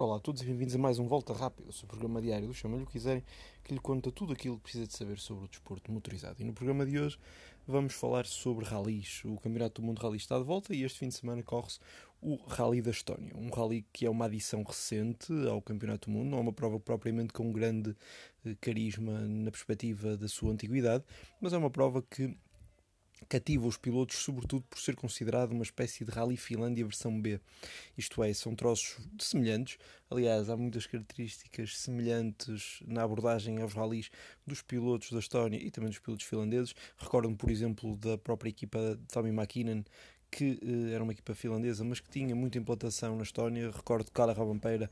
Olá a todos e bem-vindos a mais um Volta Rápida, o seu programa diário do Chama-lhe o que quiserem, que lhe conta tudo aquilo que precisa de saber sobre o desporto motorizado. E no programa de hoje vamos falar sobre ralis. O Campeonato do Mundo Rally está de volta e este fim de semana corre-se o Rally da Estónia. Um rally que é uma adição recente ao Campeonato do Mundo, não é uma prova propriamente com grande eh, carisma na perspectiva da sua antiguidade, mas é uma prova que cativa os pilotos, sobretudo por ser considerado uma espécie de Rally Finlândia versão B. Isto é, são troços semelhantes. Aliás, há muitas características semelhantes na abordagem aos rallies dos pilotos da Estónia e também dos pilotos finlandeses. Recordo-me, por exemplo, da própria equipa de Tommy McKinnon, que eh, era uma equipa finlandesa, mas que tinha muita implantação na Estónia. Recordo Carla Rabampeira,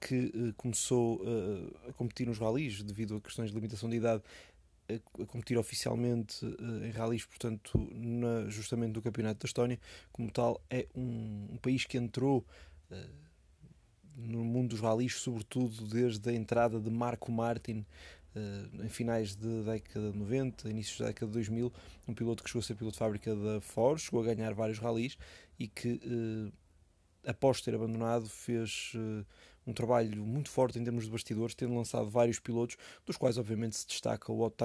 que eh, começou eh, a competir nos rallies devido a questões de limitação de idade a, competir oficialmente uh, em rallies, portanto, na, justamente no Campeonato da Estónia. Como tal, é um, um país que entrou uh, no mundo dos rallies, sobretudo desde a entrada de Marco Martin uh, em finais da década de 90, inícios da década de 2000. Um piloto que chegou a ser piloto de fábrica da Ford, chegou a ganhar vários rallies e que após ter abandonado, fez uh, um trabalho muito forte em termos de bastidores, tendo lançado vários pilotos, dos quais obviamente se destaca o Otto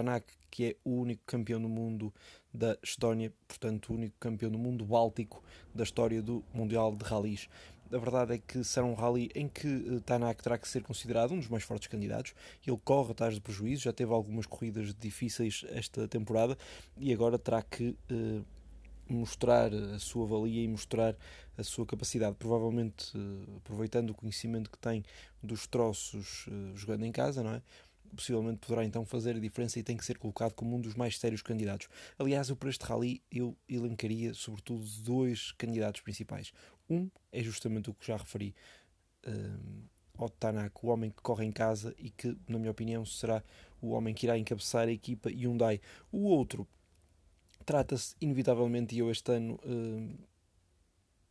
que é o único campeão do mundo da Estónia, portanto o único campeão do mundo báltico da história do Mundial de Rallys. A verdade é que será um rally em que uh, Tanak terá que ser considerado um dos mais fortes candidatos. Ele corre atrás de prejuízo, já teve algumas corridas difíceis esta temporada e agora terá que uh, mostrar a sua valia e mostrar a sua capacidade, provavelmente eh, aproveitando o conhecimento que tem dos troços eh, jogando em casa, não é? Possivelmente poderá então fazer a diferença e tem que ser colocado como um dos mais sérios candidatos. Aliás, eu para este rally eu elencaria sobretudo dois candidatos principais. Um é justamente o que já referi, um, eh, Tanak, o homem que corre em casa e que, na minha opinião, será o homem que irá encabeçar a equipa Hyundai. O outro Trata-se, inevitavelmente, e eu este ano uh,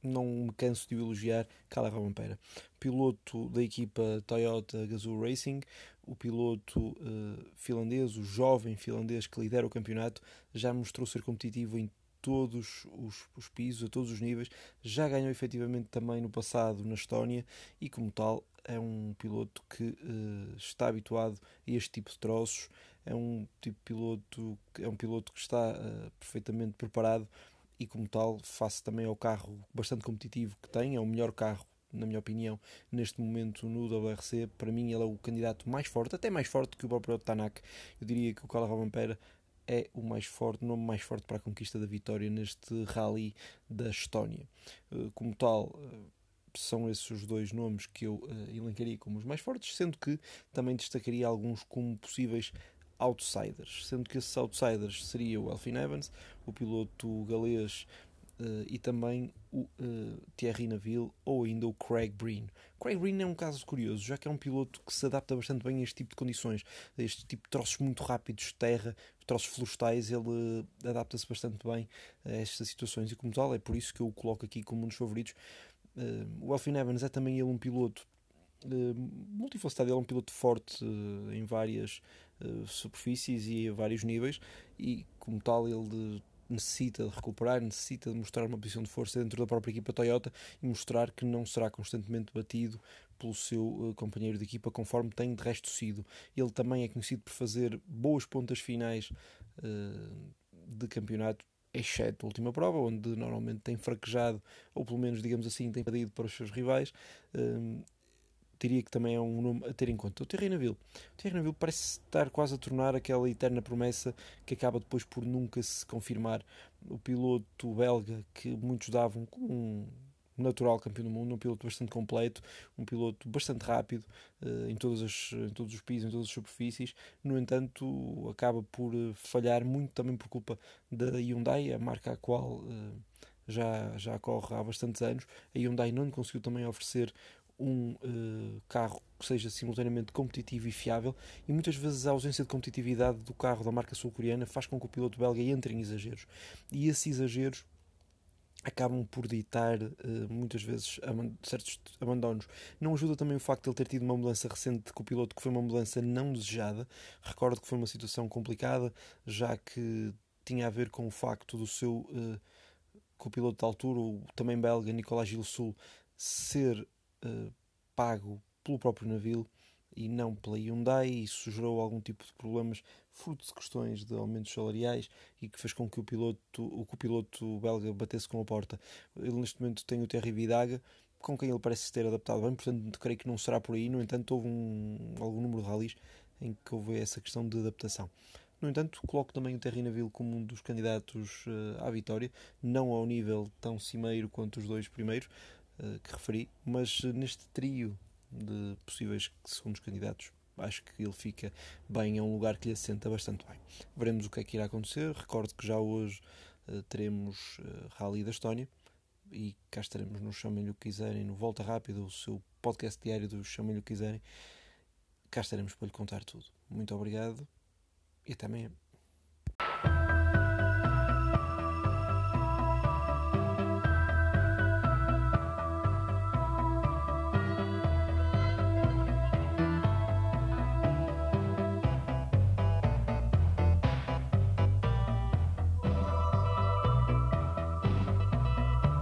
não me canso de elogiar, Cala Robampera, piloto da equipa Toyota Gazoo Racing, o piloto uh, finlandês, o jovem finlandês que lidera o campeonato, já mostrou ser competitivo em todos os, os pisos, a todos os níveis, já ganhou efetivamente também no passado na Estónia e, como tal, é um piloto que uh, está habituado a este tipo de troços, é um tipo piloto, é um piloto que está uh, perfeitamente preparado e como tal face também ao carro bastante competitivo que tem, é o melhor carro na minha opinião, neste momento no WRC, para mim ele é o candidato mais forte, até mais forte que o próprio Tanak. Eu diria que o Carlos Robampera é o mais forte, o nome mais forte para a conquista da vitória neste rally da Estónia. Eh, como tal, são esses os dois nomes que eu uh, elencaria como os mais fortes, sendo que também destacaria alguns como possíveis outsiders, sendo que esses outsiders seriam o Elfin Evans, o piloto galês uh, e também o uh, Thierry Neville ou ainda o Craig Breen. Craig Breen é um caso curioso, já que é um piloto que se adapta bastante bem a este tipo de condições, a este tipo de troços muito rápidos de terra, troços florestais, ele adapta-se bastante bem a estas situações e como tal é por isso que eu o coloco aqui como um dos favoritos Uh, o Elfin Evans é também ele um piloto uh, multifacetado, ele é um piloto forte uh, em várias uh, superfícies e a vários níveis e como tal ele necessita de recuperar, necessita de mostrar uma posição de força dentro da própria equipa Toyota e mostrar que não será constantemente batido pelo seu companheiro de equipa conforme tem de resto sido. Ele também é conhecido por fazer boas pontas finais de campeonato exceto a última prova, onde normalmente tem fraquejado, ou pelo menos, digamos assim, tem perdido para os seus rivais. Um, diria que também é um nome a ter em conta. O Thierry Neville. O Thierry Neville parece estar quase a tornar aquela eterna promessa que acaba depois por nunca se confirmar. O piloto belga que muitos davam como um natural campeão do mundo, um piloto bastante completo, um piloto bastante rápido uh, em, todas as, em todos os pisos, em todas as superfícies. No entanto, acaba por uh, falhar muito também por culpa da Hyundai, a marca a qual uh, já, já corre há bastantes anos. A Hyundai não conseguiu também oferecer um carro que seja simultaneamente competitivo e fiável, e muitas vezes a ausência de competitividade do carro da marca sul-coreana faz com que o piloto belga entre em exageros. E esses exageros acabam por ditar uh, muitas vezes certos abandonos. Não ajuda também o facto de ele ter tido uma mudança recente com o piloto que foi uma mudança não desejada. Recordo que foi uma situação complicada, já que tinha a ver com o facto do seu uh, com o piloto de altura, o também belga Nicolas Gilles Sul, ser uh, pago pelo próprio navio e não pela Hyundai. Isso gerou algum tipo de problemas, fruto de questões de aumentos salariais e que fez com que o piloto, o, que o piloto belga batesse com a porta. Ele neste momento tem o Terry Vidaga, com quem ele parece ter adaptado bem, portanto creio que não será por aí. No entanto, houve um, algum número de rallies em que houve essa questão de adaptação. No entanto, coloco também o Terry Naville como um dos candidatos uh, à vitória, não ao nível tão cimeiro quanto os dois primeiros uh, que referi, mas uh, neste trio de possíveis segundos candidatos, acho que ele fica bem, é um lugar que lhe assenta bastante bem. Veremos o que é que irá acontecer. Recordo que já hoje teremos Rally da Estónia e cá estaremos no Chamem-lhe o que quiserem, no Volta Rápido, o seu podcast diário do Chamem-lhe o que quiserem. Cá estaremos para lhe contar tudo. Muito obrigado e até amanhã.